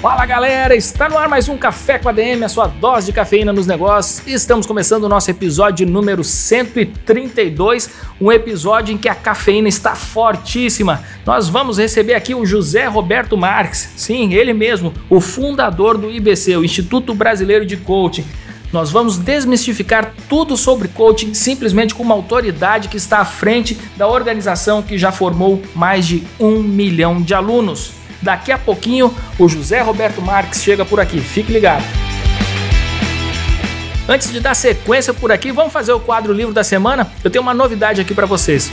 Fala galera, está no ar mais um Café com a DM, a sua dose de cafeína nos negócios. Estamos começando o nosso episódio número 132, um episódio em que a cafeína está fortíssima. Nós vamos receber aqui o José Roberto Marques, sim, ele mesmo, o fundador do IBC, o Instituto Brasileiro de Coaching. Nós vamos desmistificar tudo sobre coaching simplesmente com uma autoridade que está à frente da organização que já formou mais de um milhão de alunos. Daqui a pouquinho, o José Roberto Marques chega por aqui. Fique ligado. Antes de dar sequência por aqui, vamos fazer o quadro Livro da Semana? Eu tenho uma novidade aqui para vocês.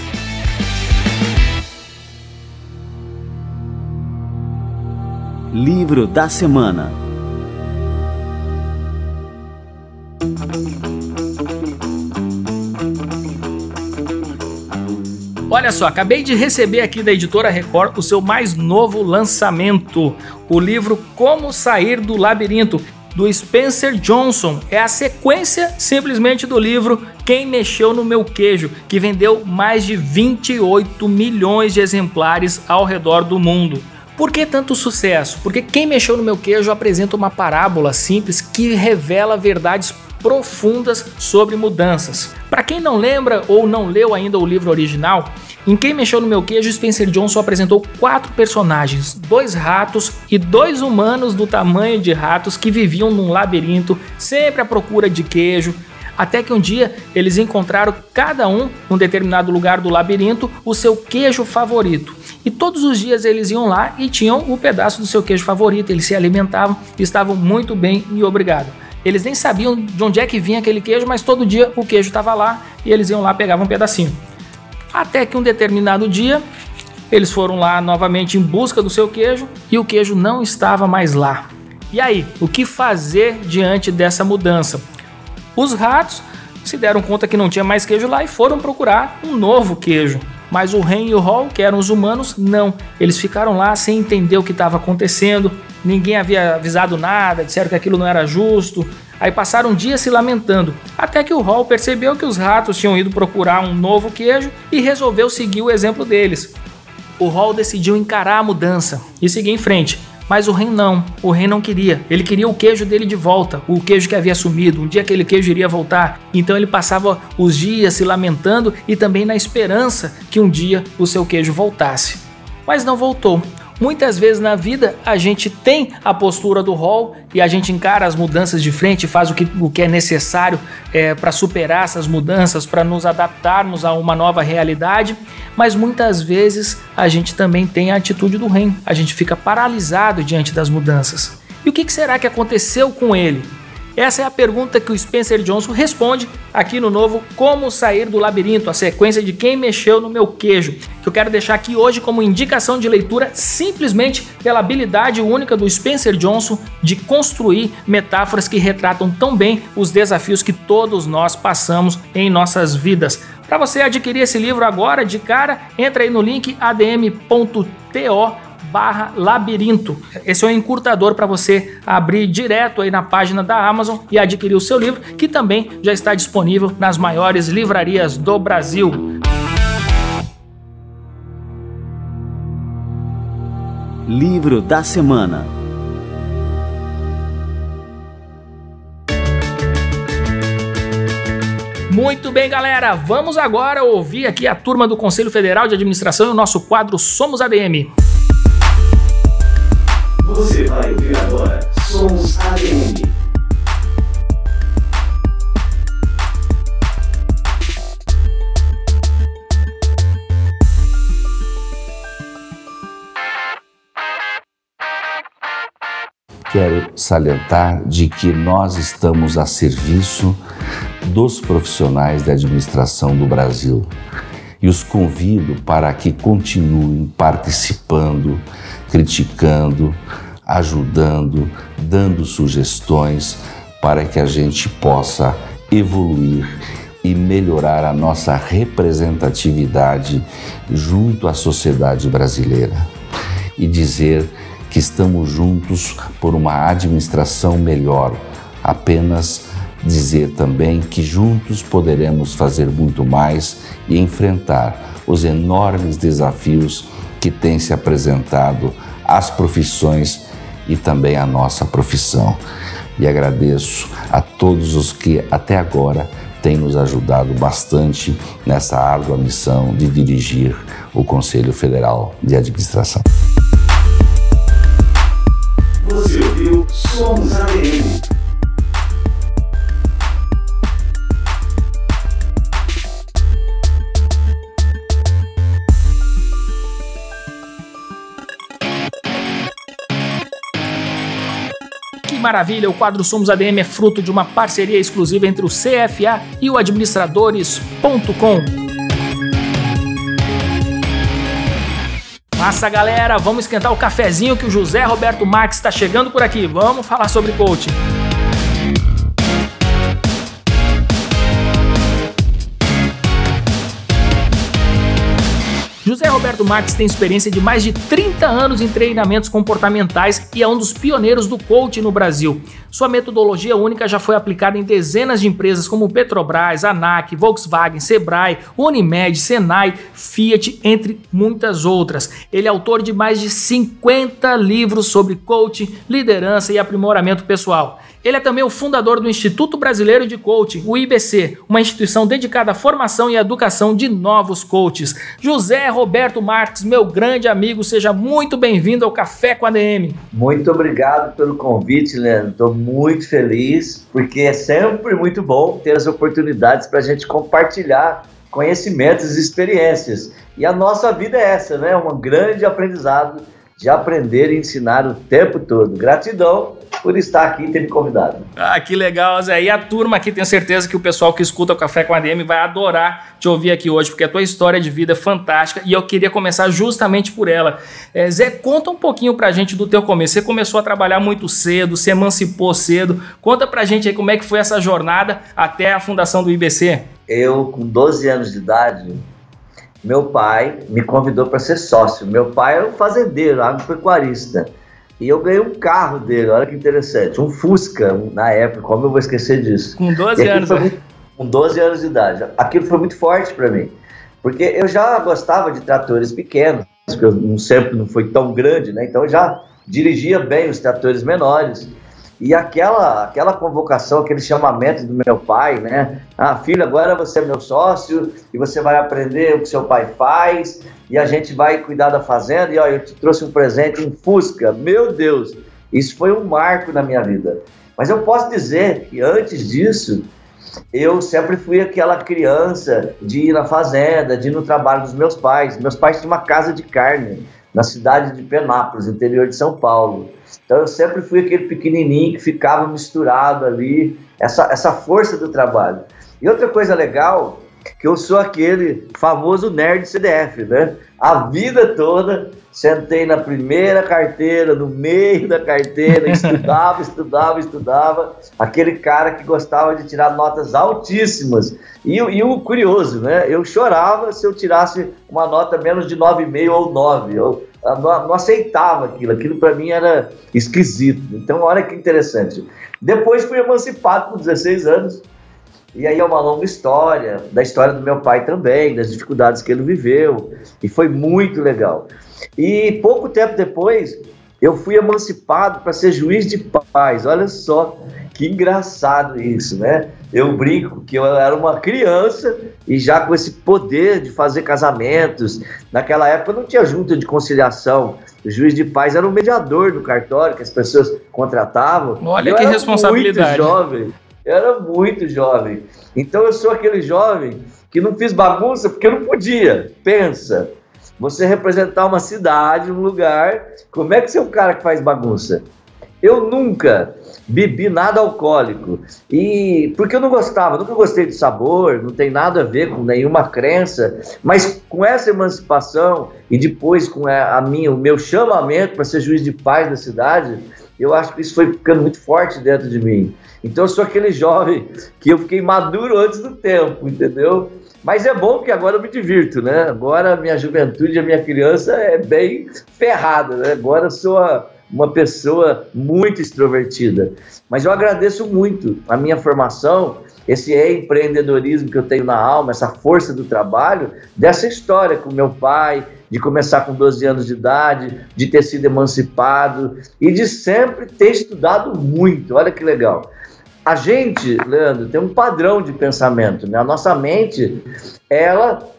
Livro da Semana. Olha só, acabei de receber aqui da editora Record o seu mais novo lançamento, o livro Como Sair do Labirinto, do Spencer Johnson. É a sequência simplesmente do livro Quem Mexeu no Meu Queijo, que vendeu mais de 28 milhões de exemplares ao redor do mundo. Por que tanto sucesso? Porque Quem Mexeu no Meu Queijo apresenta uma parábola simples que revela verdades profundas sobre mudanças. Para quem não lembra ou não leu ainda o livro original, em Quem Mexeu no Meu Queijo, Spencer Johnson apresentou quatro personagens, dois ratos e dois humanos do tamanho de ratos que viviam num labirinto, sempre à procura de queijo, até que um dia eles encontraram cada um, num determinado lugar do labirinto, o seu queijo favorito. E todos os dias eles iam lá e tinham o um pedaço do seu queijo favorito, eles se alimentavam estavam muito bem e obrigado. Eles nem sabiam de onde é que vinha aquele queijo, mas todo dia o queijo estava lá e eles iam lá pegavam um pedacinho. Até que um determinado dia eles foram lá novamente em busca do seu queijo e o queijo não estava mais lá. E aí, o que fazer diante dessa mudança? Os ratos se deram conta que não tinha mais queijo lá e foram procurar um novo queijo. Mas o Ren e o Hall, que eram os humanos, não. Eles ficaram lá sem entender o que estava acontecendo, ninguém havia avisado nada, disseram que aquilo não era justo. Aí passaram dias se lamentando, até que o Hall percebeu que os ratos tinham ido procurar um novo queijo e resolveu seguir o exemplo deles. O Hall decidiu encarar a mudança e seguir em frente. Mas o rei não, o rei não queria. Ele queria o queijo dele de volta, o queijo que havia sumido. Um dia aquele queijo iria voltar. Então ele passava os dias se lamentando e também na esperança que um dia o seu queijo voltasse. Mas não voltou. Muitas vezes na vida a gente tem a postura do rol e a gente encara as mudanças de frente, faz o que, o que é necessário é, para superar essas mudanças, para nos adaptarmos a uma nova realidade, mas muitas vezes a gente também tem a atitude do rei, a gente fica paralisado diante das mudanças. E o que será que aconteceu com ele? Essa é a pergunta que o Spencer Johnson responde aqui no novo Como Sair do Labirinto, a sequência de quem mexeu no meu queijo, que eu quero deixar aqui hoje como indicação de leitura simplesmente pela habilidade única do Spencer Johnson de construir metáforas que retratam tão bem os desafios que todos nós passamos em nossas vidas. Para você adquirir esse livro agora de cara, entra aí no link adm.to barra labirinto. Esse é um encurtador para você abrir direto aí na página da Amazon e adquirir o seu livro, que também já está disponível nas maiores livrarias do Brasil. Livro da Semana Muito bem, galera, vamos agora ouvir aqui a turma do Conselho Federal de Administração e o nosso quadro Somos ADM. Você vai ouvir agora Sons ADM. Quero salientar de que nós estamos a serviço dos profissionais da administração do Brasil e os convido para que continuem participando criticando, ajudando, dando sugestões para que a gente possa evoluir e melhorar a nossa representatividade junto à sociedade brasileira e dizer que estamos juntos por uma administração melhor. Apenas dizer também que juntos poderemos fazer muito mais e enfrentar os enormes desafios que têm se apresentado às profissões e também à nossa profissão. E agradeço a todos os que até agora têm nos ajudado bastante nessa árdua missão de dirigir o Conselho Federal de Administração. Você ouviu Somos maravilha! O quadro Somos ADM é fruto de uma parceria exclusiva entre o CFA e o administradores.com. Massa galera, vamos esquentar o cafezinho que o José Roberto Marques está chegando por aqui. Vamos falar sobre coaching. José Roberto Marques tem experiência de mais de 30 anos em treinamentos comportamentais e é um dos pioneiros do coaching no Brasil. Sua metodologia única já foi aplicada em dezenas de empresas como Petrobras, ANAC, Volkswagen, Sebrae, Unimed, Senai, Fiat, entre muitas outras. Ele é autor de mais de 50 livros sobre coaching, liderança e aprimoramento pessoal. Ele é também o fundador do Instituto Brasileiro de Coaching, o IBC, uma instituição dedicada à formação e educação de novos coaches. José Roberto Marques, meu grande amigo, seja muito bem-vindo ao Café com a DM. Muito obrigado pelo convite, Leandro. Estou muito feliz, porque é sempre muito bom ter as oportunidades para a gente compartilhar conhecimentos e experiências. E a nossa vida é essa, né? Um grande aprendizado de aprender e ensinar o tempo todo. Gratidão por estar aqui e ter me convidado. Ah, que legal, Zé. E a turma aqui, tenho certeza que o pessoal que escuta o Café com a DM vai adorar te ouvir aqui hoje, porque a tua história de vida é fantástica e eu queria começar justamente por ela. É, Zé, conta um pouquinho pra gente do teu começo. Você começou a trabalhar muito cedo, se emancipou cedo. Conta pra gente aí como é que foi essa jornada até a fundação do IBC. Eu, com 12 anos de idade, meu pai me convidou para ser sócio. Meu pai era um fazendeiro, agropecuarista. E eu ganhei um carro dele, olha que interessante, um Fusca, na época, como eu vou esquecer disso. Com 12 anos, né? Com 12 anos de idade. Aquilo foi muito forte para mim, porque eu já gostava de tratores pequenos, porque eu não sempre não foi tão grande, né? Então eu já dirigia bem os tratores menores. E aquela, aquela convocação, aquele chamamento do meu pai, né? Ah, filho, agora você é meu sócio e você vai aprender o que seu pai faz e a gente vai cuidar da fazenda. E ó, eu te trouxe um presente, um Fusca. Meu Deus, isso foi um marco na minha vida. Mas eu posso dizer que antes disso, eu sempre fui aquela criança de ir na fazenda, de ir no trabalho dos meus pais. Meus pais tinham uma casa de carne na cidade de Penápolis, interior de São Paulo. Então eu sempre fui aquele pequenininho que ficava misturado ali, essa, essa força do trabalho. E outra coisa legal, que eu sou aquele famoso nerd CDF, né? A vida toda sentei na primeira carteira, no meio da carteira, estudava, estudava, estudava. Aquele cara que gostava de tirar notas altíssimas. E, e o curioso, né? Eu chorava se eu tirasse uma nota menos de 9,5 ou 9. Eu, não, não aceitava aquilo, aquilo para mim era esquisito. Então, olha que interessante. Depois fui emancipado com 16 anos, e aí é uma longa história, da história do meu pai também, das dificuldades que ele viveu, e foi muito legal. E pouco tempo depois, eu fui emancipado para ser juiz de paz. Olha só que engraçado isso, né? Eu brinco que eu era uma criança e já com esse poder de fazer casamentos. Naquela época não tinha junta de conciliação. O juiz de paz era o mediador do cartório que as pessoas contratavam. Olha eu que responsabilidade. Muito jovem. Eu era muito jovem. Então eu sou aquele jovem que não fiz bagunça porque eu não podia. Pensa você representar uma cidade, um lugar. Como é que você é um cara que faz bagunça? Eu nunca bebi nada alcoólico. E porque eu não gostava, nunca gostei de sabor, não tem nada a ver com nenhuma crença, mas com essa emancipação e depois com a minha, o meu chamamento para ser juiz de paz da cidade, eu acho que isso foi ficando muito forte dentro de mim. Então eu sou aquele jovem que eu fiquei maduro antes do tempo, entendeu? Mas é bom que agora eu me divirto, né? Agora a minha juventude, a minha criança é bem ferrada, né? Agora eu sou a, uma pessoa muito extrovertida. Mas eu agradeço muito a minha formação, esse empreendedorismo que eu tenho na alma, essa força do trabalho, dessa história com meu pai, de começar com 12 anos de idade, de ter sido emancipado e de sempre ter estudado muito. Olha que legal. A gente, Leandro, tem um padrão de pensamento, né? A nossa mente, ela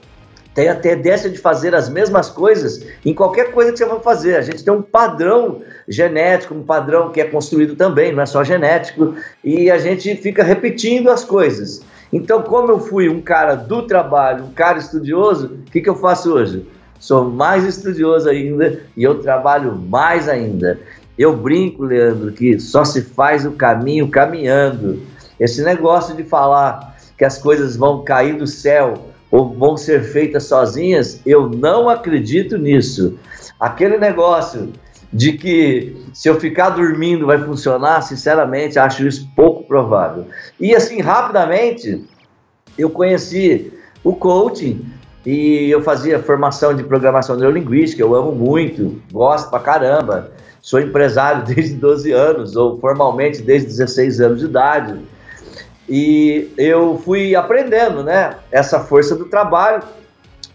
tem a tendência de fazer as mesmas coisas em qualquer coisa que você vai fazer. A gente tem um padrão genético, um padrão que é construído também, não é só genético, e a gente fica repetindo as coisas. Então, como eu fui um cara do trabalho, um cara estudioso, o que, que eu faço hoje? Sou mais estudioso ainda e eu trabalho mais ainda. Eu brinco, Leandro, que só se faz o caminho caminhando. Esse negócio de falar que as coisas vão cair do céu ou vão ser feitas sozinhas, eu não acredito nisso. Aquele negócio de que se eu ficar dormindo vai funcionar, sinceramente, acho isso pouco provável. E assim, rapidamente, eu conheci o coaching e eu fazia formação de programação neurolinguística, eu amo muito, gosto pra caramba. Sou empresário desde 12 anos, ou formalmente desde 16 anos de idade. E eu fui aprendendo, né, essa força do trabalho.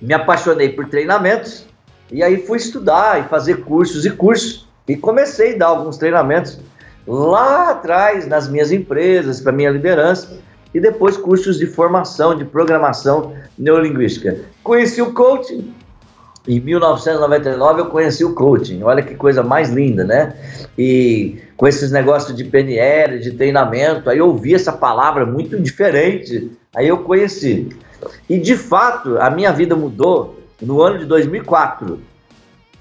Me apaixonei por treinamentos e aí fui estudar e fazer cursos e cursos e comecei a dar alguns treinamentos lá atrás nas minhas empresas para minha liderança e depois cursos de formação de programação neurolinguística. Conheci o coaching, em 1999 eu conheci o coaching, olha que coisa mais linda, né? E com esses negócios de PNL, de treinamento, aí eu ouvi essa palavra muito diferente, aí eu conheci. E de fato, a minha vida mudou no ano de 2004,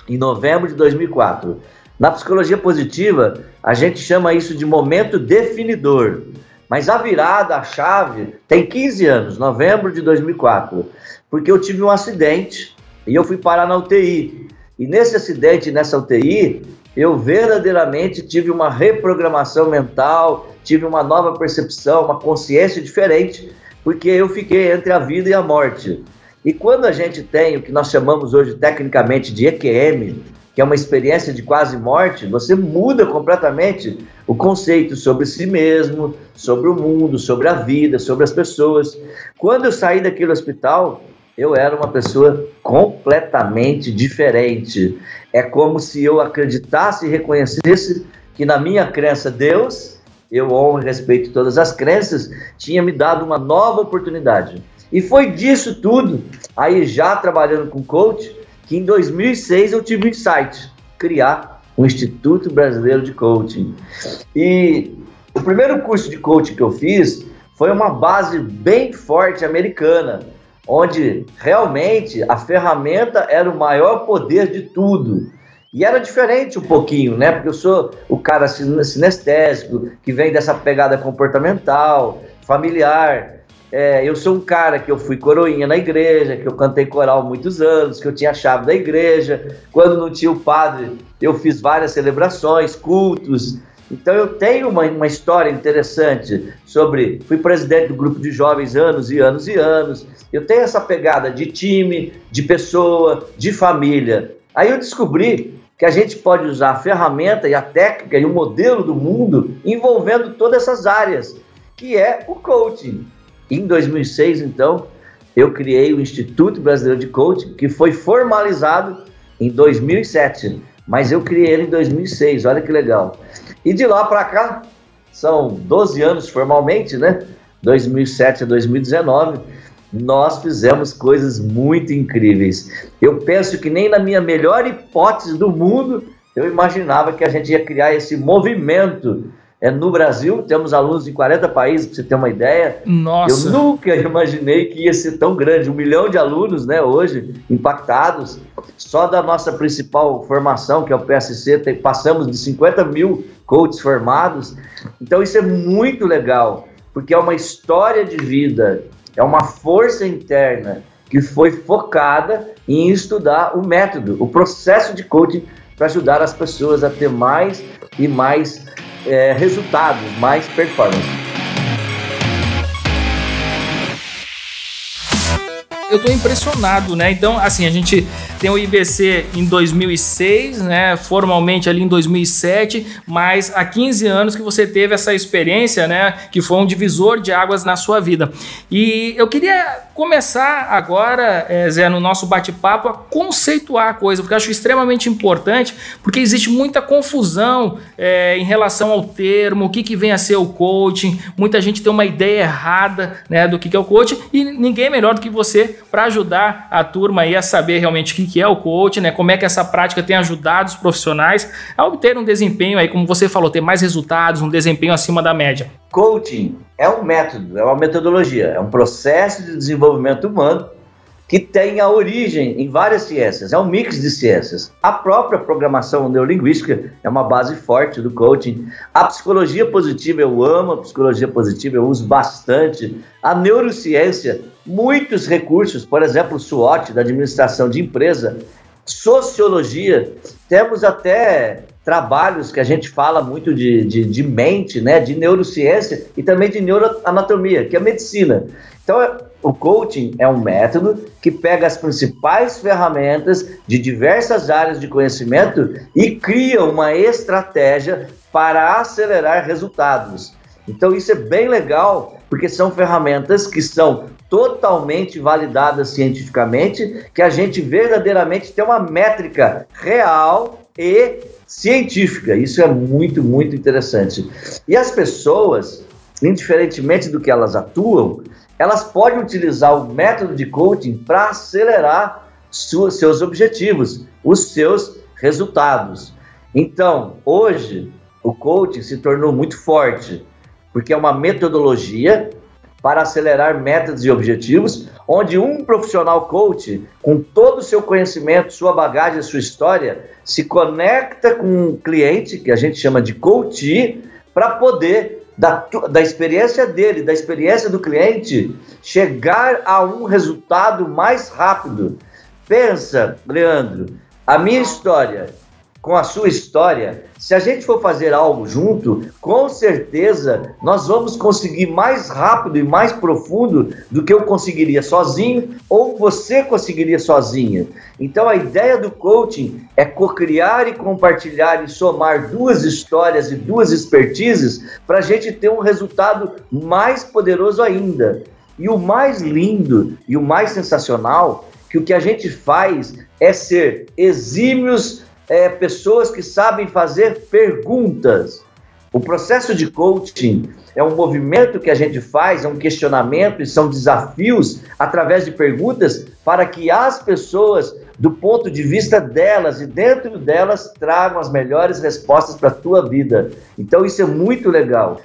em novembro de 2004. Na psicologia positiva, a gente chama isso de momento definidor. Mas a virada, a chave, tem 15 anos, novembro de 2004, porque eu tive um acidente e eu fui parar na UTI. E nesse acidente, nessa UTI, eu verdadeiramente tive uma reprogramação mental, tive uma nova percepção, uma consciência diferente, porque eu fiquei entre a vida e a morte. E quando a gente tem o que nós chamamos hoje tecnicamente de EQM, que é uma experiência de quase morte, você muda completamente o conceito sobre si mesmo, sobre o mundo, sobre a vida, sobre as pessoas. Quando eu saí daquele hospital, eu era uma pessoa completamente diferente. É como se eu acreditasse e reconhecesse que na minha crença Deus, eu honro e respeito todas as crenças, tinha me dado uma nova oportunidade. E foi disso tudo, aí já trabalhando com coach, que em 2006 eu tive um insight, criar o um Instituto Brasileiro de Coaching. E o primeiro curso de coaching que eu fiz foi uma base bem forte americana, onde realmente a ferramenta era o maior poder de tudo. E era diferente um pouquinho, né? Porque eu sou o cara sinestésico, que vem dessa pegada comportamental, familiar. É, eu sou um cara que eu fui coroinha na igreja, que eu cantei coral muitos anos, que eu tinha a chave da igreja. Quando não tinha o padre, eu fiz várias celebrações, cultos. Então eu tenho uma, uma história interessante sobre. Fui presidente do grupo de jovens anos e anos e anos. Eu tenho essa pegada de time, de pessoa, de família. Aí eu descobri que a gente pode usar a ferramenta e a técnica e o modelo do mundo envolvendo todas essas áreas, que é o coaching. Em 2006, então, eu criei o Instituto Brasileiro de Coaching, que foi formalizado em 2007, mas eu criei ele em 2006, olha que legal. E de lá para cá, são 12 anos formalmente, né? 2007 a 2019, nós fizemos coisas muito incríveis. Eu penso que nem na minha melhor hipótese do mundo eu imaginava que a gente ia criar esse movimento é, no Brasil, temos alunos em 40 países, para você ter uma ideia. Nossa! Eu nunca imaginei que ia ser tão grande. Um milhão de alunos, né, hoje, impactados. Só da nossa principal formação, que é o PSC, tem, passamos de 50 mil coaches formados. Então isso é muito legal, porque é uma história de vida, é uma força interna que foi focada em estudar o método, o processo de coaching para ajudar as pessoas a ter mais e mais é, resultados, mais performance. Eu estou impressionado, né? Então, assim, a gente tem o IBC em 2006, né? Formalmente ali em 2007, mas há 15 anos que você teve essa experiência, né? Que foi um divisor de águas na sua vida. E eu queria começar agora, é, Zé, no nosso bate-papo, a conceituar a coisa, porque eu acho extremamente importante, porque existe muita confusão é, em relação ao termo, o que, que vem a ser o coaching. Muita gente tem uma ideia errada né, do que, que é o coaching, e ninguém é melhor do que você para ajudar a turma aí a saber realmente o que, é o coaching, né, como é que essa prática tem ajudado os profissionais a obter um desempenho aí, como você falou, ter mais resultados, um desempenho acima da média. Coaching é um método, é uma metodologia, é um processo de desenvolvimento humano que tem a origem em várias ciências, é um mix de ciências. A própria programação neurolinguística é uma base forte do coaching. A psicologia positiva eu amo, a psicologia positiva eu uso bastante. A neurociência, muitos recursos, por exemplo, o SWOT, da administração de empresa, sociologia, temos até trabalhos que a gente fala muito de, de, de, mente, né, de neurociência e também de neuroanatomia, que é medicina. Então, o coaching é um método que pega as principais ferramentas de diversas áreas de conhecimento e cria uma estratégia para acelerar resultados. Então, isso é bem legal, porque são ferramentas que são totalmente validadas cientificamente, que a gente verdadeiramente tem uma métrica real e científica. Isso é muito, muito interessante. E as pessoas, indiferentemente do que elas atuam, elas podem utilizar o método de coaching para acelerar seus objetivos, os seus resultados. Então, hoje, o coaching se tornou muito forte, porque é uma metodologia para acelerar metas e objetivos, onde um profissional coach, com todo o seu conhecimento, sua bagagem, sua história, se conecta com um cliente, que a gente chama de coach, para poder, da, da experiência dele, da experiência do cliente, chegar a um resultado mais rápido. Pensa, Leandro, a minha história com a sua história, se a gente for fazer algo junto, com certeza nós vamos conseguir mais rápido e mais profundo do que eu conseguiria sozinho ou você conseguiria sozinha. Então a ideia do coaching é co-criar e compartilhar e somar duas histórias e duas expertises para a gente ter um resultado mais poderoso ainda. E o mais lindo e o mais sensacional que o que a gente faz é ser exímios é, pessoas que sabem fazer perguntas. O processo de coaching é um movimento que a gente faz, é um questionamento e são desafios através de perguntas para que as pessoas, do ponto de vista delas e dentro delas, tragam as melhores respostas para a tua vida. Então isso é muito legal.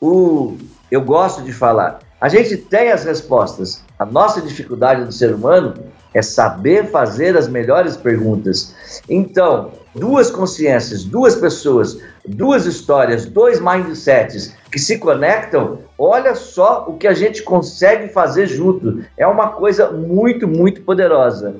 O, eu gosto de falar. A gente tem as respostas. A nossa dificuldade do ser humano é saber fazer as melhores perguntas. Então, duas consciências, duas pessoas, duas histórias, dois mindsets que se conectam, olha só o que a gente consegue fazer junto. É uma coisa muito, muito poderosa.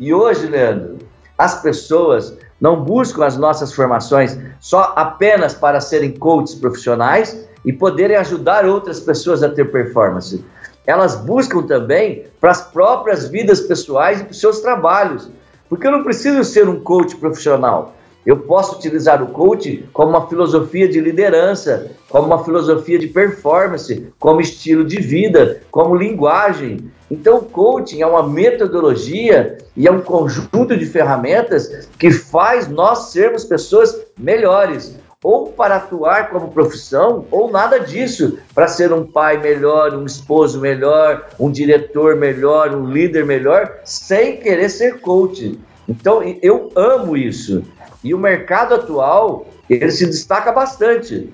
E hoje, Leandro, as pessoas não buscam as nossas formações só apenas para serem coaches profissionais e poderem ajudar outras pessoas a ter performance elas buscam também para as próprias vidas pessoais e para os seus trabalhos. Porque eu não preciso ser um coach profissional. Eu posso utilizar o coach como uma filosofia de liderança, como uma filosofia de performance, como estilo de vida, como linguagem. Então, o coaching é uma metodologia e é um conjunto de ferramentas que faz nós sermos pessoas melhores, ou para atuar como profissão, ou nada disso, para ser um pai melhor, um esposo melhor, um diretor melhor, um líder melhor, sem querer ser coach. Então, eu amo isso. E o mercado atual, ele se destaca bastante.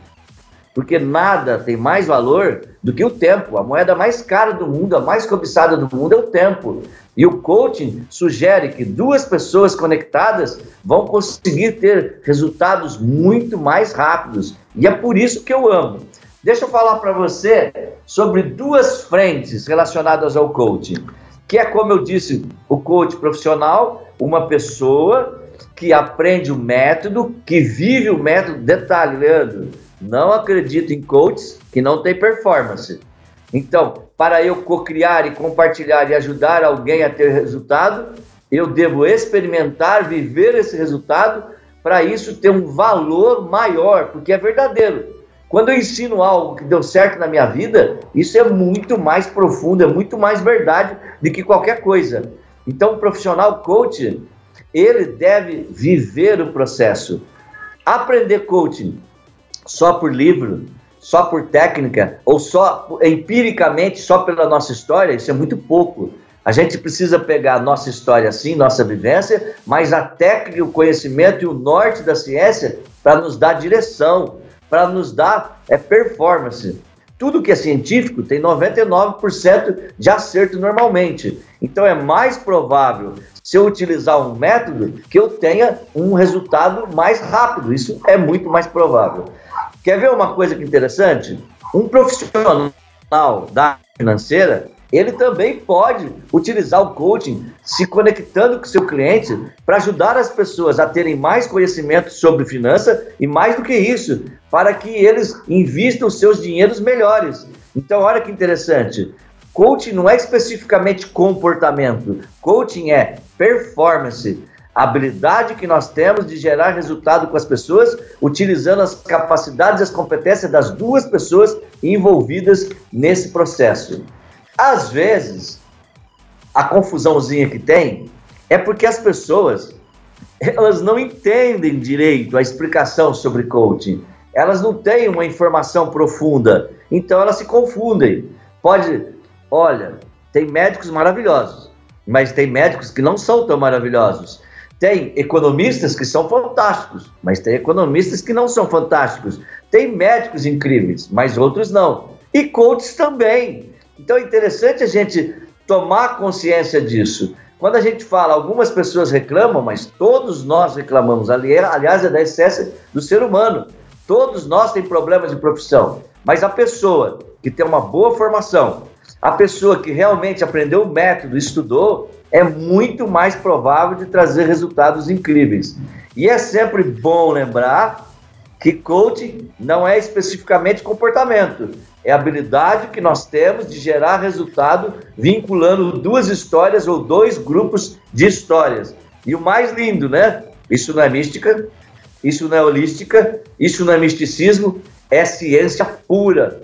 Porque nada tem mais valor do que o tempo. A moeda mais cara do mundo, a mais cobiçada do mundo é o tempo. E o coaching sugere que duas pessoas conectadas vão conseguir ter resultados muito mais rápidos. E é por isso que eu amo. Deixa eu falar para você sobre duas frentes relacionadas ao coaching, que é como eu disse, o coach profissional, uma pessoa que aprende o método, que vive o método. Detalhe, Leandro, não acredito em coaches que não têm performance. Então, para eu co-criar e compartilhar e ajudar alguém a ter resultado, eu devo experimentar, viver esse resultado, para isso ter um valor maior, porque é verdadeiro. Quando eu ensino algo que deu certo na minha vida, isso é muito mais profundo, é muito mais verdade do que qualquer coisa. Então, o profissional coach, ele deve viver o processo. Aprender coaching só por livro, só por técnica, ou só empiricamente, só pela nossa história, isso é muito pouco. A gente precisa pegar a nossa história sim, nossa vivência, mas a técnica, o conhecimento e o norte da ciência para nos dar direção, para nos dar é, performance. Tudo que é científico tem 99% de acerto normalmente. Então é mais provável, se eu utilizar um método, que eu tenha um resultado mais rápido. Isso é muito mais provável. Quer ver uma coisa que interessante? Um profissional da financeira, ele também pode utilizar o coaching se conectando com seu cliente para ajudar as pessoas a terem mais conhecimento sobre finança e mais do que isso, para que eles invistam seus dinheiros melhores. Então, olha que interessante. Coaching não é especificamente comportamento, coaching é performance habilidade que nós temos de gerar resultado com as pessoas, utilizando as capacidades e as competências das duas pessoas envolvidas nesse processo. Às vezes, a confusãozinha que tem é porque as pessoas elas não entendem direito a explicação sobre coaching. Elas não têm uma informação profunda, então elas se confundem. Pode, olha, tem médicos maravilhosos, mas tem médicos que não são tão maravilhosos. Tem economistas que são fantásticos, mas tem economistas que não são fantásticos. Tem médicos incríveis, mas outros não. E coaches também. Então é interessante a gente tomar consciência disso. Quando a gente fala, algumas pessoas reclamam, mas todos nós reclamamos. Aliás, é da essência do ser humano. Todos nós temos problemas de profissão. Mas a pessoa que tem uma boa formação, a pessoa que realmente aprendeu o método, estudou, é muito mais provável de trazer resultados incríveis. E é sempre bom lembrar que coaching não é especificamente comportamento, é habilidade que nós temos de gerar resultado vinculando duas histórias ou dois grupos de histórias. E o mais lindo, né? Isso não é mística, isso não é holística, isso não é misticismo, é ciência pura.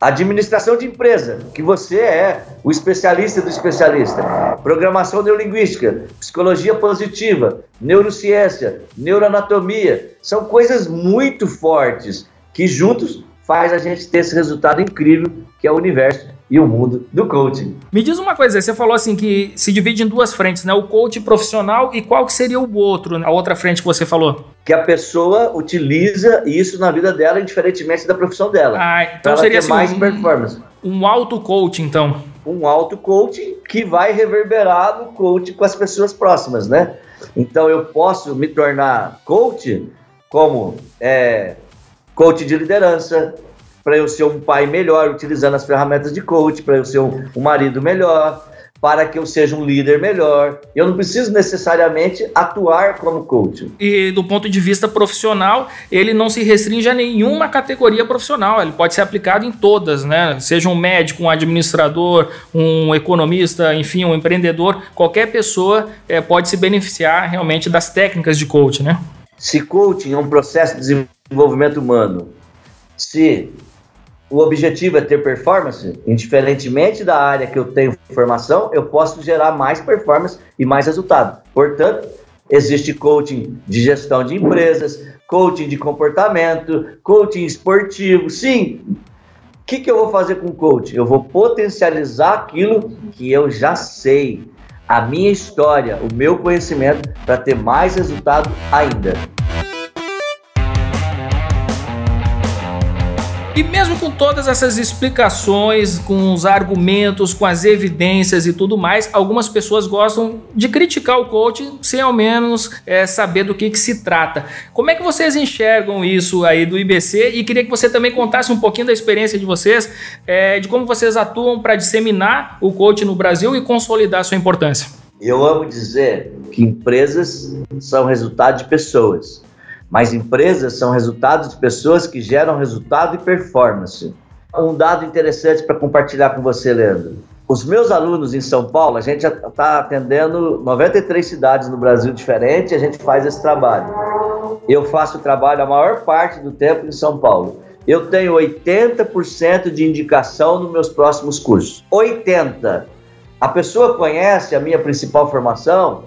Administração de empresa, que você é o especialista do especialista. Programação neurolinguística, psicologia positiva, neurociência, neuroanatomia. São coisas muito fortes que juntos faz a gente ter esse resultado incrível que é o universo e o mundo do coaching. Me diz uma coisa, você falou assim que se divide em duas frentes, né? O coach profissional e qual que seria o outro, a outra frente que você falou? Que a pessoa utiliza isso na vida dela, indiferentemente da profissão dela. Ah, então seria assim, mais um, performance. Um auto-coaching, então. Um auto-coaching que vai reverberar no coach com as pessoas próximas, né? Então eu posso me tornar coach como é, coach de liderança, para eu ser um pai melhor, utilizando as ferramentas de coach, para eu ser um, um marido melhor, para que eu seja um líder melhor. Eu não preciso necessariamente atuar como coach. E do ponto de vista profissional, ele não se restringe a nenhuma categoria profissional, ele pode ser aplicado em todas, né? Seja um médico, um administrador, um economista, enfim, um empreendedor, qualquer pessoa é, pode se beneficiar realmente das técnicas de coaching, né? Se coaching é um processo de desenvolvimento humano, se o objetivo é ter performance, indiferentemente da área que eu tenho formação, eu posso gerar mais performance e mais resultado. Portanto, existe coaching de gestão de empresas, coaching de comportamento, coaching esportivo. Sim, o que, que eu vou fazer com o coaching? Eu vou potencializar aquilo que eu já sei, a minha história, o meu conhecimento, para ter mais resultado ainda. E mesmo com todas essas explicações, com os argumentos, com as evidências e tudo mais, algumas pessoas gostam de criticar o coaching sem ao menos é, saber do que, que se trata. Como é que vocês enxergam isso aí do IBC? E queria que você também contasse um pouquinho da experiência de vocês, é, de como vocês atuam para disseminar o coaching no Brasil e consolidar sua importância. Eu amo dizer que empresas são resultado de pessoas. Mas empresas são resultados de pessoas que geram resultado e performance. Um dado interessante para compartilhar com você, Leandro. Os meus alunos em São Paulo, a gente já está atendendo 93 cidades no Brasil diferentes a gente faz esse trabalho. Eu faço o trabalho a maior parte do tempo em São Paulo. Eu tenho 80% de indicação nos meus próximos cursos. 80%. A pessoa conhece a minha principal formação,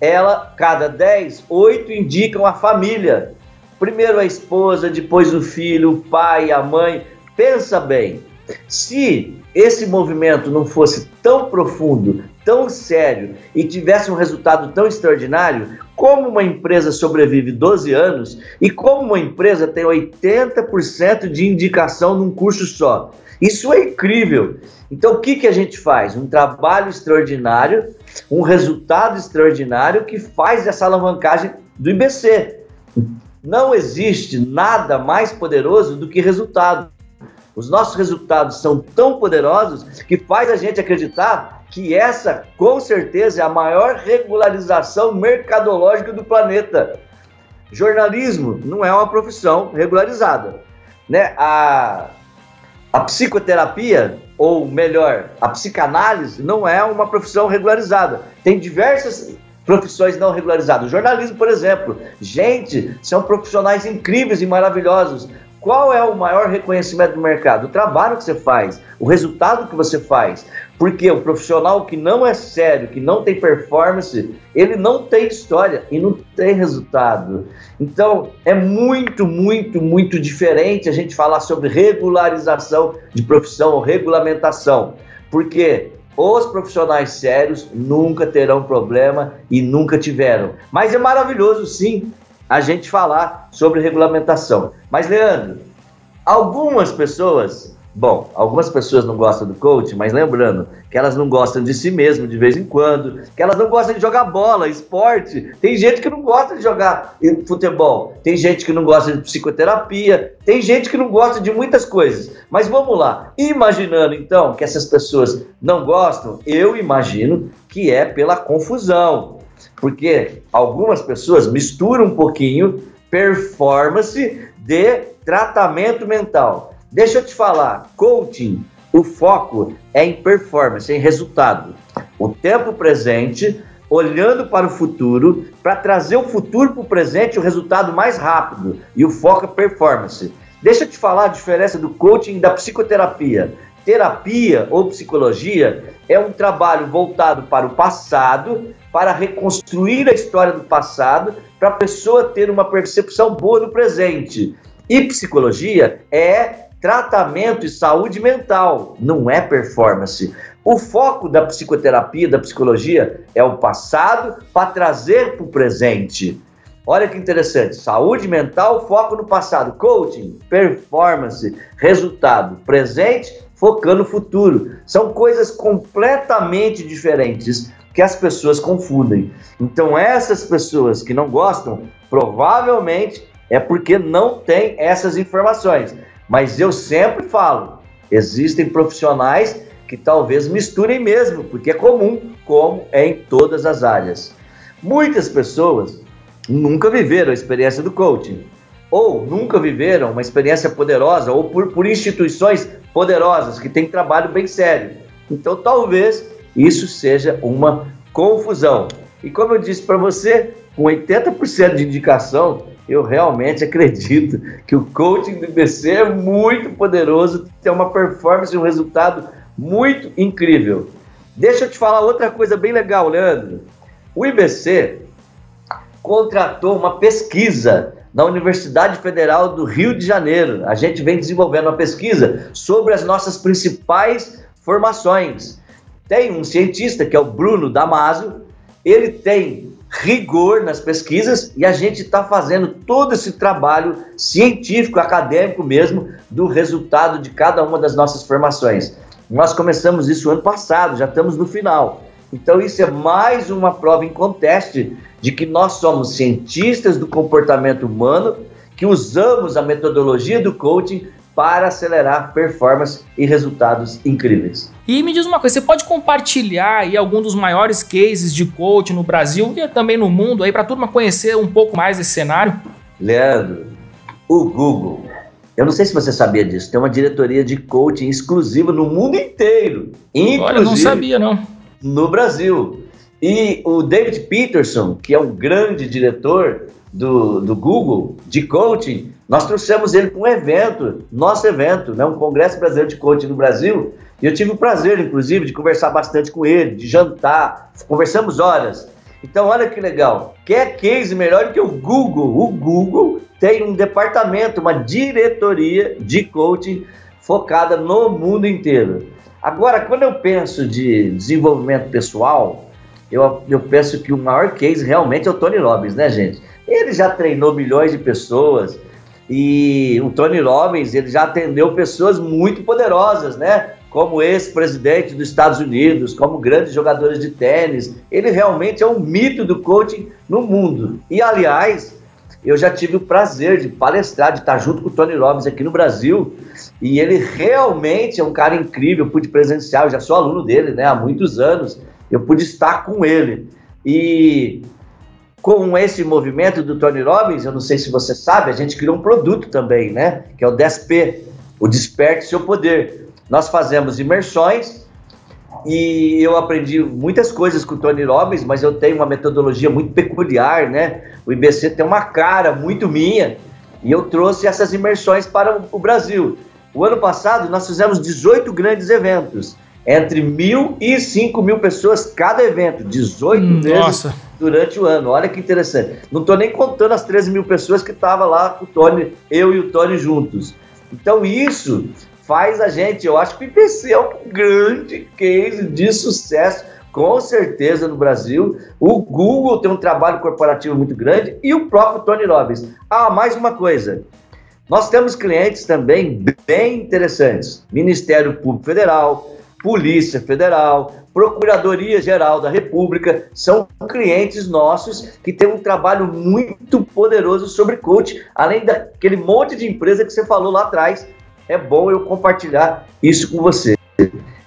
ela, cada 10, 8 indicam a família. Primeiro a esposa, depois o filho, o pai, a mãe. Pensa bem, se esse movimento não fosse tão profundo, tão sério e tivesse um resultado tão extraordinário, como uma empresa sobrevive 12 anos e como uma empresa tem 80% de indicação num curso só. Isso é incrível. Então, o que, que a gente faz? Um trabalho extraordinário, um resultado extraordinário que faz essa alavancagem do IBC. Não existe nada mais poderoso do que resultado. Os nossos resultados são tão poderosos que faz a gente acreditar que essa, com certeza, é a maior regularização mercadológica do planeta. Jornalismo não é uma profissão regularizada. Né? A, a psicoterapia, ou melhor, a psicanálise, não é uma profissão regularizada. Tem diversas profissões não regularizadas. O jornalismo, por exemplo. Gente, são profissionais incríveis e maravilhosos. Qual é o maior reconhecimento do mercado? O trabalho que você faz, o resultado que você faz. Porque o profissional que não é sério, que não tem performance, ele não tem história e não tem resultado. Então, é muito, muito, muito diferente a gente falar sobre regularização de profissão ou regulamentação. Porque os profissionais sérios nunca terão problema e nunca tiveram. Mas é maravilhoso, sim, a gente falar sobre regulamentação. Mas, Leandro, algumas pessoas, bom, algumas pessoas não gostam do coach, mas lembrando que elas não gostam de si mesmo de vez em quando, que elas não gostam de jogar bola, esporte. Tem gente que não gosta de jogar futebol, tem gente que não gosta de psicoterapia, tem gente que não gosta de muitas coisas. Mas vamos lá, imaginando então que essas pessoas não gostam, eu imagino que é pela confusão porque algumas pessoas misturam um pouquinho performance de tratamento mental. Deixa eu te falar, coaching, o foco é em performance, em resultado. O tempo presente, olhando para o futuro, para trazer o futuro para o presente, o resultado mais rápido. E o foco é performance. Deixa eu te falar a diferença do coaching e da psicoterapia. Terapia ou psicologia é um trabalho voltado para o passado para reconstruir a história do passado, para a pessoa ter uma percepção boa do presente. E psicologia é tratamento e saúde mental, não é performance. O foco da psicoterapia, da psicologia, é o passado para trazer para o presente. Olha que interessante. Saúde mental, foco no passado. Coaching, performance, resultado. Presente, focando no futuro. São coisas completamente diferentes que as pessoas confundem. Então, essas pessoas que não gostam, provavelmente é porque não tem essas informações. Mas eu sempre falo, existem profissionais que talvez misturem mesmo, porque é comum, como é em todas as áreas. Muitas pessoas nunca viveram a experiência do coaching, ou nunca viveram uma experiência poderosa, ou por, por instituições poderosas que têm trabalho bem sério. Então, talvez isso seja uma confusão. E como eu disse para você, com 80% de indicação, eu realmente acredito que o coaching do IBC é muito poderoso, tem uma performance e um resultado muito incrível. Deixa eu te falar outra coisa bem legal, Leandro. O IBC contratou uma pesquisa na Universidade Federal do Rio de Janeiro. A gente vem desenvolvendo uma pesquisa sobre as nossas principais formações. Tem um cientista que é o Bruno Damasio, ele tem rigor nas pesquisas e a gente está fazendo todo esse trabalho científico, acadêmico mesmo, do resultado de cada uma das nossas formações. Nós começamos isso ano passado, já estamos no final. Então, isso é mais uma prova em conteste de que nós somos cientistas do comportamento humano que usamos a metodologia do coaching para acelerar performance e resultados incríveis. E me diz uma coisa, você pode compartilhar aí algum dos maiores cases de coaching no Brasil e também no mundo aí para a turma conhecer um pouco mais desse cenário? Leandro, o Google, eu não sei se você sabia disso, tem uma diretoria de coaching exclusiva no mundo inteiro, inclusive Olha, não sabia não. No Brasil. E o David Peterson, que é um grande diretor do, do Google de coaching, nós trouxemos ele para um evento, nosso evento, né, um Congresso Brasileiro de Coaching no Brasil, e eu tive o prazer, inclusive, de conversar bastante com ele, de jantar, conversamos horas. Então, olha que legal. Quer case melhor que o Google? O Google tem um departamento, uma diretoria de coaching focada no mundo inteiro. Agora, quando eu penso de desenvolvimento pessoal, eu, eu penso que o maior case realmente é o Tony Robbins, né, gente? Ele já treinou milhões de pessoas e o Tony Robbins ele já atendeu pessoas muito poderosas, né? Como ex-presidente dos Estados Unidos, como grandes jogadores de tênis. Ele realmente é um mito do coaching no mundo. E aliás, eu já tive o prazer de palestrar, de estar junto com o Tony Robbins aqui no Brasil. E ele realmente é um cara incrível. Eu pude presenciar, eu já sou aluno dele né, há muitos anos. Eu pude estar com ele. E com esse movimento do Tony Robbins, eu não sei se você sabe, a gente criou um produto também, né? Que é o DSP, o Desperte Seu Poder. Nós fazemos imersões e eu aprendi muitas coisas com o Tony Robbins, mas eu tenho uma metodologia muito peculiar, né? O IBC tem uma cara muito minha e eu trouxe essas imersões para o Brasil. O ano passado nós fizemos 18 grandes eventos, entre mil e cinco mil pessoas cada evento, 18 hum, vezes nossa. durante o ano. Olha que interessante. Não estou nem contando as 13 mil pessoas que estavam lá com o Tony, eu e o Tony juntos. Então isso faz a gente, eu acho que o IPC é um grande case de sucesso, com certeza no Brasil. O Google tem um trabalho corporativo muito grande e o próprio Tony Robbins. Ah, mais uma coisa. Nós temos clientes também bem interessantes: Ministério Público Federal, Polícia Federal, Procuradoria Geral da República, são clientes nossos que têm um trabalho muito poderoso sobre coach, além daquele monte de empresa que você falou lá atrás, é bom eu compartilhar isso com você.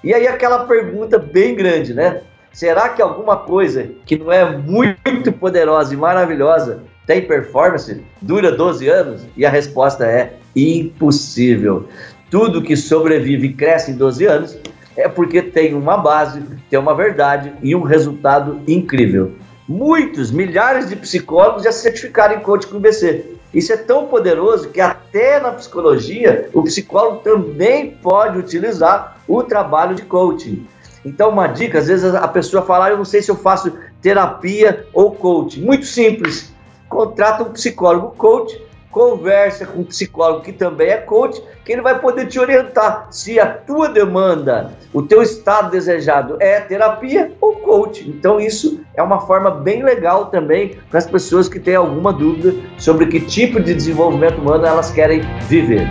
E aí aquela pergunta bem grande, né? Será que alguma coisa que não é muito poderosa e maravilhosa tem performance? Dura 12 anos? E a resposta é impossível. Tudo que sobrevive e cresce em 12 anos é porque tem uma base, tem uma verdade e um resultado incrível. Muitos, milhares de psicólogos já se certificaram em coaching com o IBC. Isso é tão poderoso que até na psicologia o psicólogo também pode utilizar o trabalho de coaching. Então, uma dica, às vezes a pessoa fala, ah, eu não sei se eu faço terapia ou coaching. Muito simples. Contrata um psicólogo coach conversa com um psicólogo que também é coach, que ele vai poder te orientar se a tua demanda, o teu estado desejado é terapia ou coach. Então isso é uma forma bem legal também para as pessoas que têm alguma dúvida sobre que tipo de desenvolvimento humano elas querem viver.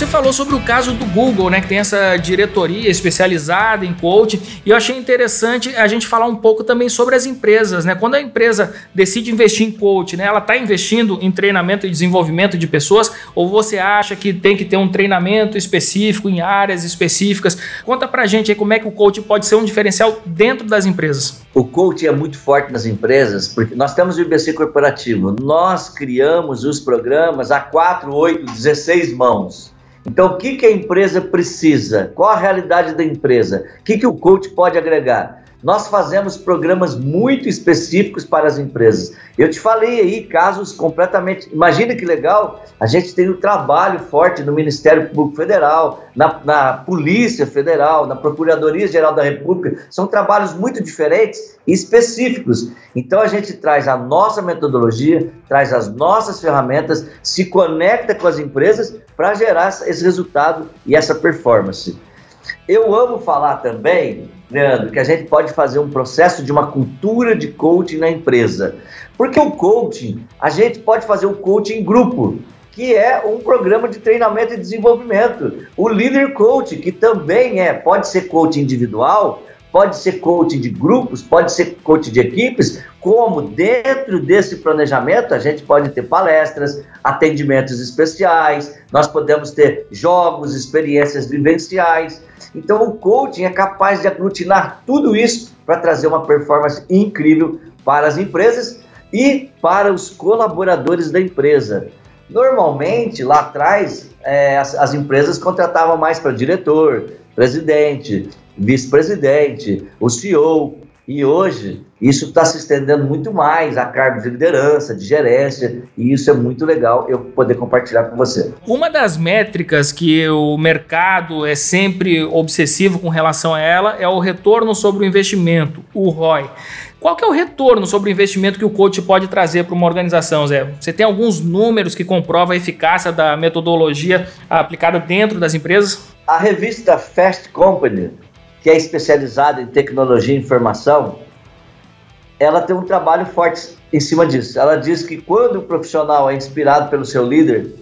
Você falou sobre o caso do Google, né, que tem essa diretoria especializada em coaching, e eu achei interessante a gente falar um pouco também sobre as empresas, né? Quando a empresa decide investir em coaching, né, ela está investindo em treinamento e desenvolvimento de pessoas, ou você acha que tem que ter um treinamento específico em áreas específicas? Conta pra gente aí como é que o coaching pode ser um diferencial dentro das empresas. O coaching é muito forte nas empresas, porque nós temos o IBC corporativo, nós criamos os programas a 4, 8, 16 mãos. Então, o que, que a empresa precisa? Qual a realidade da empresa? O que, que o coach pode agregar? Nós fazemos programas muito específicos para as empresas. Eu te falei aí casos completamente. Imagina que legal, a gente tem um trabalho forte no Ministério Público Federal, na, na Polícia Federal, na Procuradoria Geral da República. São trabalhos muito diferentes e específicos. Então a gente traz a nossa metodologia, traz as nossas ferramentas, se conecta com as empresas para gerar esse resultado e essa performance. Eu amo falar também, Leandro, que a gente pode fazer um processo de uma cultura de coaching na empresa. Porque o coaching, a gente pode fazer o coaching em grupo, que é um programa de treinamento e desenvolvimento. O Leader Coach, que também é, pode ser coaching individual, pode ser coaching de grupos, pode ser coaching de equipes, como dentro desse planejamento a gente pode ter palestras, atendimentos especiais, nós podemos ter jogos, experiências vivenciais. Então o coaching é capaz de aglutinar tudo isso para trazer uma performance incrível para as empresas e para os colaboradores da empresa. Normalmente, lá atrás, é, as, as empresas contratavam mais para diretor, presidente, vice-presidente, o CEO. E hoje isso está se estendendo muito mais a cargos de liderança, de gerência, e isso é muito legal eu poder compartilhar com você. Uma das métricas que o mercado é sempre obsessivo com relação a ela é o retorno sobre o investimento, o ROI. Qual que é o retorno sobre o investimento que o coach pode trazer para uma organização, Zé? Você tem alguns números que comprovam a eficácia da metodologia aplicada dentro das empresas? A revista Fast Company que é especializada em tecnologia e informação, ela tem um trabalho forte em cima disso. Ela diz que quando o profissional é inspirado pelo seu líder,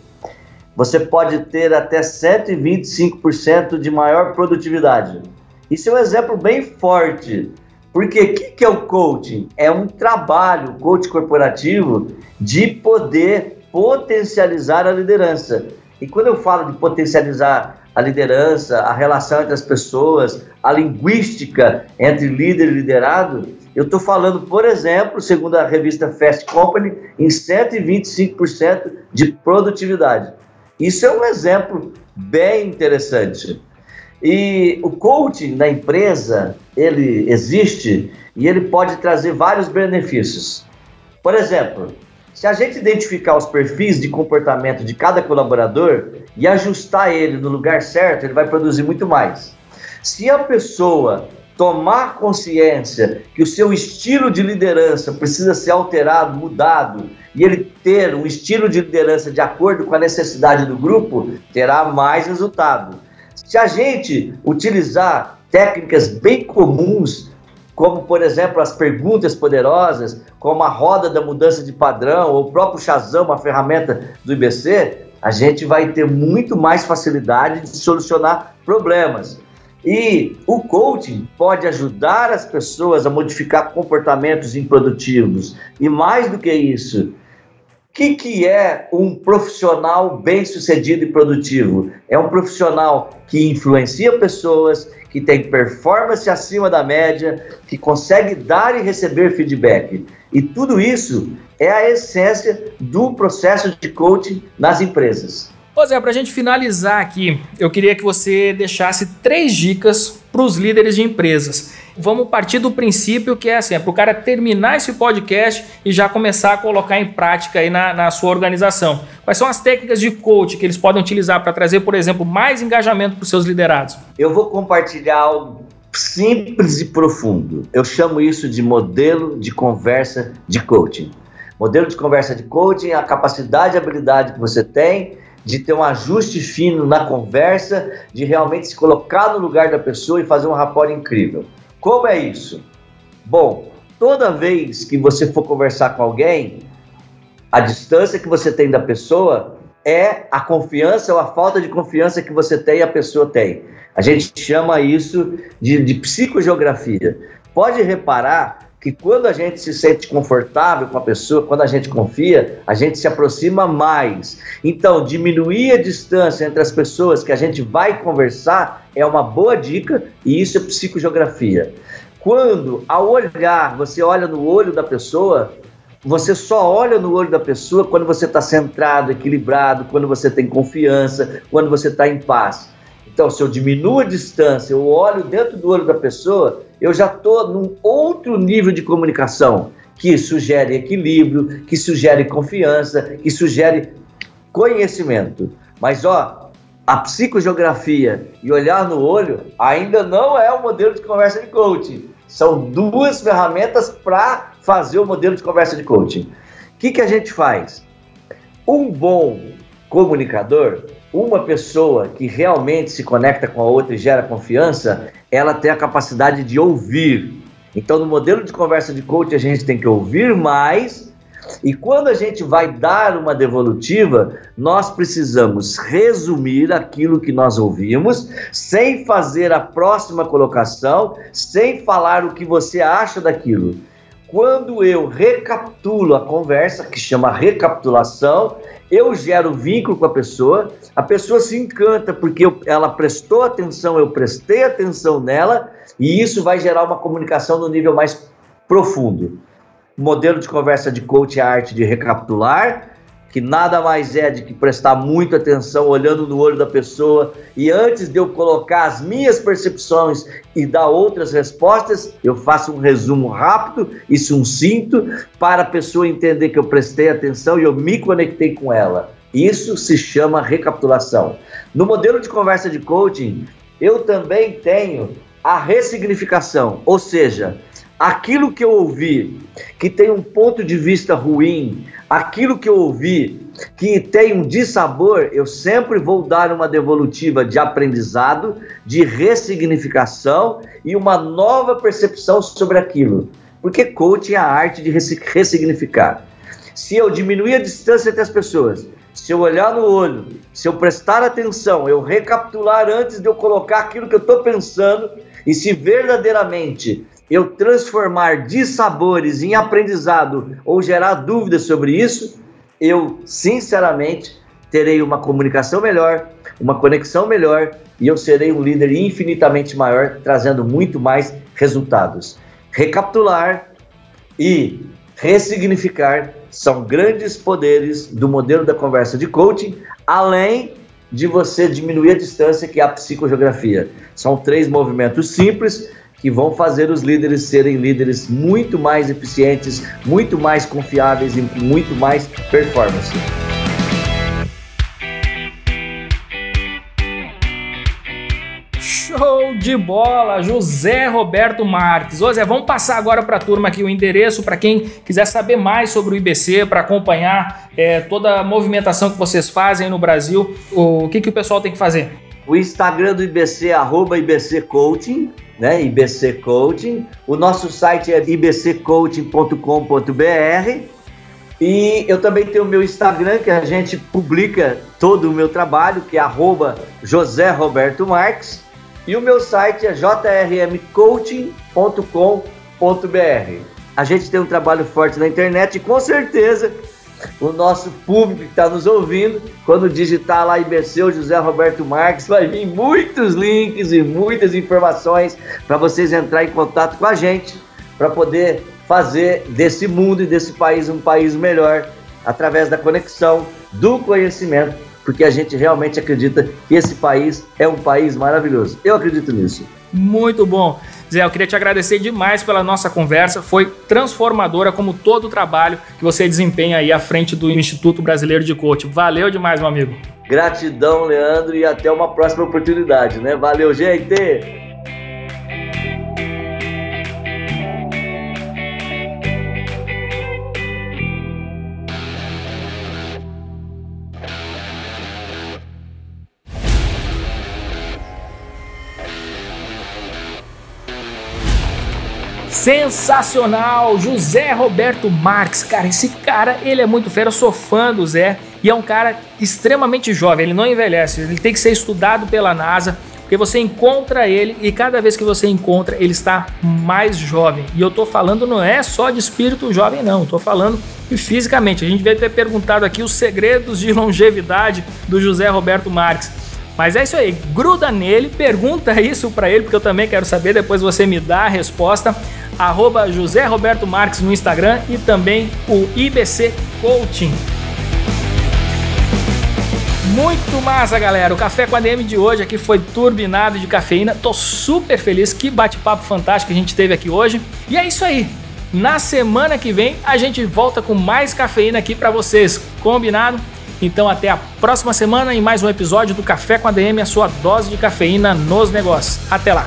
você pode ter até 125% de maior produtividade. Isso é um exemplo bem forte. Porque o que, que é o coaching? É um trabalho, coach corporativo, de poder potencializar a liderança. E quando eu falo de potencializar a liderança, a relação entre as pessoas, a linguística entre líder e liderado, eu estou falando, por exemplo, segundo a revista Fast Company, em 125% de produtividade. Isso é um exemplo bem interessante. E o coaching na empresa, ele existe e ele pode trazer vários benefícios. Por exemplo, se a gente identificar os perfis de comportamento de cada colaborador e ajustar ele no lugar certo, ele vai produzir muito mais. Se a pessoa tomar consciência que o seu estilo de liderança precisa ser alterado, mudado, e ele ter um estilo de liderança de acordo com a necessidade do grupo, terá mais resultado. Se a gente utilizar técnicas bem comuns como por exemplo as perguntas poderosas, como a roda da mudança de padrão, ou o próprio Shazam, uma ferramenta do IBC, a gente vai ter muito mais facilidade de solucionar problemas. E o coaching pode ajudar as pessoas a modificar comportamentos improdutivos. E mais do que isso, que, que é um profissional bem-sucedido e produtivo? É um profissional que influencia pessoas, que tem performance acima da média, que consegue dar e receber feedback. E tudo isso é a essência do processo de coaching nas empresas. Ô Zé, para a gente finalizar aqui, eu queria que você deixasse três dicas para os líderes de empresas. Vamos partir do princípio que é assim, é para o cara terminar esse podcast e já começar a colocar em prática aí na, na sua organização. Quais são as técnicas de coach que eles podem utilizar para trazer, por exemplo, mais engajamento para os seus liderados? Eu vou compartilhar algo simples e profundo. Eu chamo isso de modelo de conversa de coaching. Modelo de conversa de coaching é a capacidade e habilidade que você tem de ter um ajuste fino na conversa, de realmente se colocar no lugar da pessoa e fazer um rapport incrível. Como é isso? Bom, toda vez que você for conversar com alguém, a distância que você tem da pessoa é a confiança ou a falta de confiança que você tem e a pessoa tem. A gente chama isso de, de psicogeografia. Pode reparar que quando a gente se sente confortável com a pessoa, quando a gente confia, a gente se aproxima mais. Então, diminuir a distância entre as pessoas que a gente vai conversar é uma boa dica e isso é psicogeografia. Quando, ao olhar, você olha no olho da pessoa, você só olha no olho da pessoa quando você está centrado, equilibrado, quando você tem confiança, quando você está em paz. Então, se eu diminuo a distância, eu olho dentro do olho da pessoa, eu já estou num outro nível de comunicação que sugere equilíbrio, que sugere confiança, que sugere conhecimento. Mas, ó, a psicogeografia e olhar no olho ainda não é o modelo de conversa de coaching. São duas ferramentas para fazer o modelo de conversa de coaching. O que, que a gente faz? Um bom comunicador, uma pessoa que realmente se conecta com a outra e gera confiança, ela tem a capacidade de ouvir. Então, no modelo de conversa de coach, a gente tem que ouvir mais. E quando a gente vai dar uma devolutiva, nós precisamos resumir aquilo que nós ouvimos, sem fazer a próxima colocação, sem falar o que você acha daquilo. Quando eu recapitulo a conversa, que chama recapitulação, eu gero vínculo com a pessoa, a pessoa se encanta porque eu, ela prestou atenção, eu prestei atenção nela, e isso vai gerar uma comunicação no nível mais profundo. Modelo de conversa de coach é a arte de recapitular, que nada mais é de que prestar muita atenção olhando no olho da pessoa e antes de eu colocar as minhas percepções e dar outras respostas, eu faço um resumo rápido e sucinto para a pessoa entender que eu prestei atenção e eu me conectei com ela. Isso se chama recapitulação. No modelo de conversa de coaching, eu também tenho a ressignificação, ou seja, aquilo que eu ouvi que tem um ponto de vista ruim, aquilo que eu ouvi que tem um dissabor, eu sempre vou dar uma devolutiva de aprendizado, de ressignificação e uma nova percepção sobre aquilo. Porque coaching é a arte de ressignificar. Se eu diminuir a distância entre as pessoas, se eu olhar no olho, se eu prestar atenção, eu recapitular antes de eu colocar aquilo que eu estou pensando, e se verdadeiramente eu transformar dissabores em aprendizado ou gerar dúvidas sobre isso, eu sinceramente terei uma comunicação melhor, uma conexão melhor e eu serei um líder infinitamente maior, trazendo muito mais resultados. Recapitular e ressignificar são grandes poderes do modelo da conversa de coaching, além de você diminuir a distância que é a psicogeografia. São três movimentos simples que vão fazer os líderes serem líderes muito mais eficientes, muito mais confiáveis e muito mais performance. Show de bola, José Roberto Marques. Zé, vamos passar agora para a turma aqui o endereço para quem quiser saber mais sobre o IBC, para acompanhar é, toda a movimentação que vocês fazem no Brasil. O que, que o pessoal tem que fazer? O Instagram do IBC arroba IBC Coaching né? IBC Coaching. O nosso site é ibccoaching.com.br. E eu também tenho o meu Instagram, que a gente publica todo o meu trabalho, que é arroba José Roberto Marques. E o meu site é jrmcoaching.com.br. A gente tem um trabalho forte na internet e com certeza o nosso público que está nos ouvindo, quando digitar lá IBC José Roberto Marques, vai vir muitos links e muitas informações para vocês entrar em contato com a gente, para poder fazer desse mundo e desse país um país melhor através da conexão do conhecimento, porque a gente realmente acredita que esse país é um país maravilhoso. Eu acredito nisso. Muito bom. Zé, eu queria te agradecer demais pela nossa conversa. Foi transformadora, como todo o trabalho que você desempenha aí à frente do Instituto Brasileiro de Coaching. Valeu demais, meu amigo. Gratidão, Leandro, e até uma próxima oportunidade, né? Valeu, gente! Sensacional! José Roberto Marques, cara, esse cara, ele é muito fera, eu sou fã do Zé e é um cara extremamente jovem, ele não envelhece, ele tem que ser estudado pela NASA, porque você encontra ele e cada vez que você encontra, ele está mais jovem. E eu tô falando não é só de espírito jovem não, tô falando fisicamente. A gente vai ter perguntado aqui os segredos de longevidade do José Roberto Marques. Mas é isso aí, gruda nele, pergunta isso para ele, porque eu também quero saber, depois você me dá a resposta arroba José Roberto Marques no Instagram e também o IBC Coaching. Muito massa, galera. O Café com a DM de hoje aqui foi turbinado de cafeína. Tô super feliz. Que bate-papo fantástico que a gente teve aqui hoje. E é isso aí. Na semana que vem a gente volta com mais cafeína aqui para vocês. Combinado? Então até a próxima semana em mais um episódio do Café com a DM, a sua dose de cafeína nos negócios. Até lá.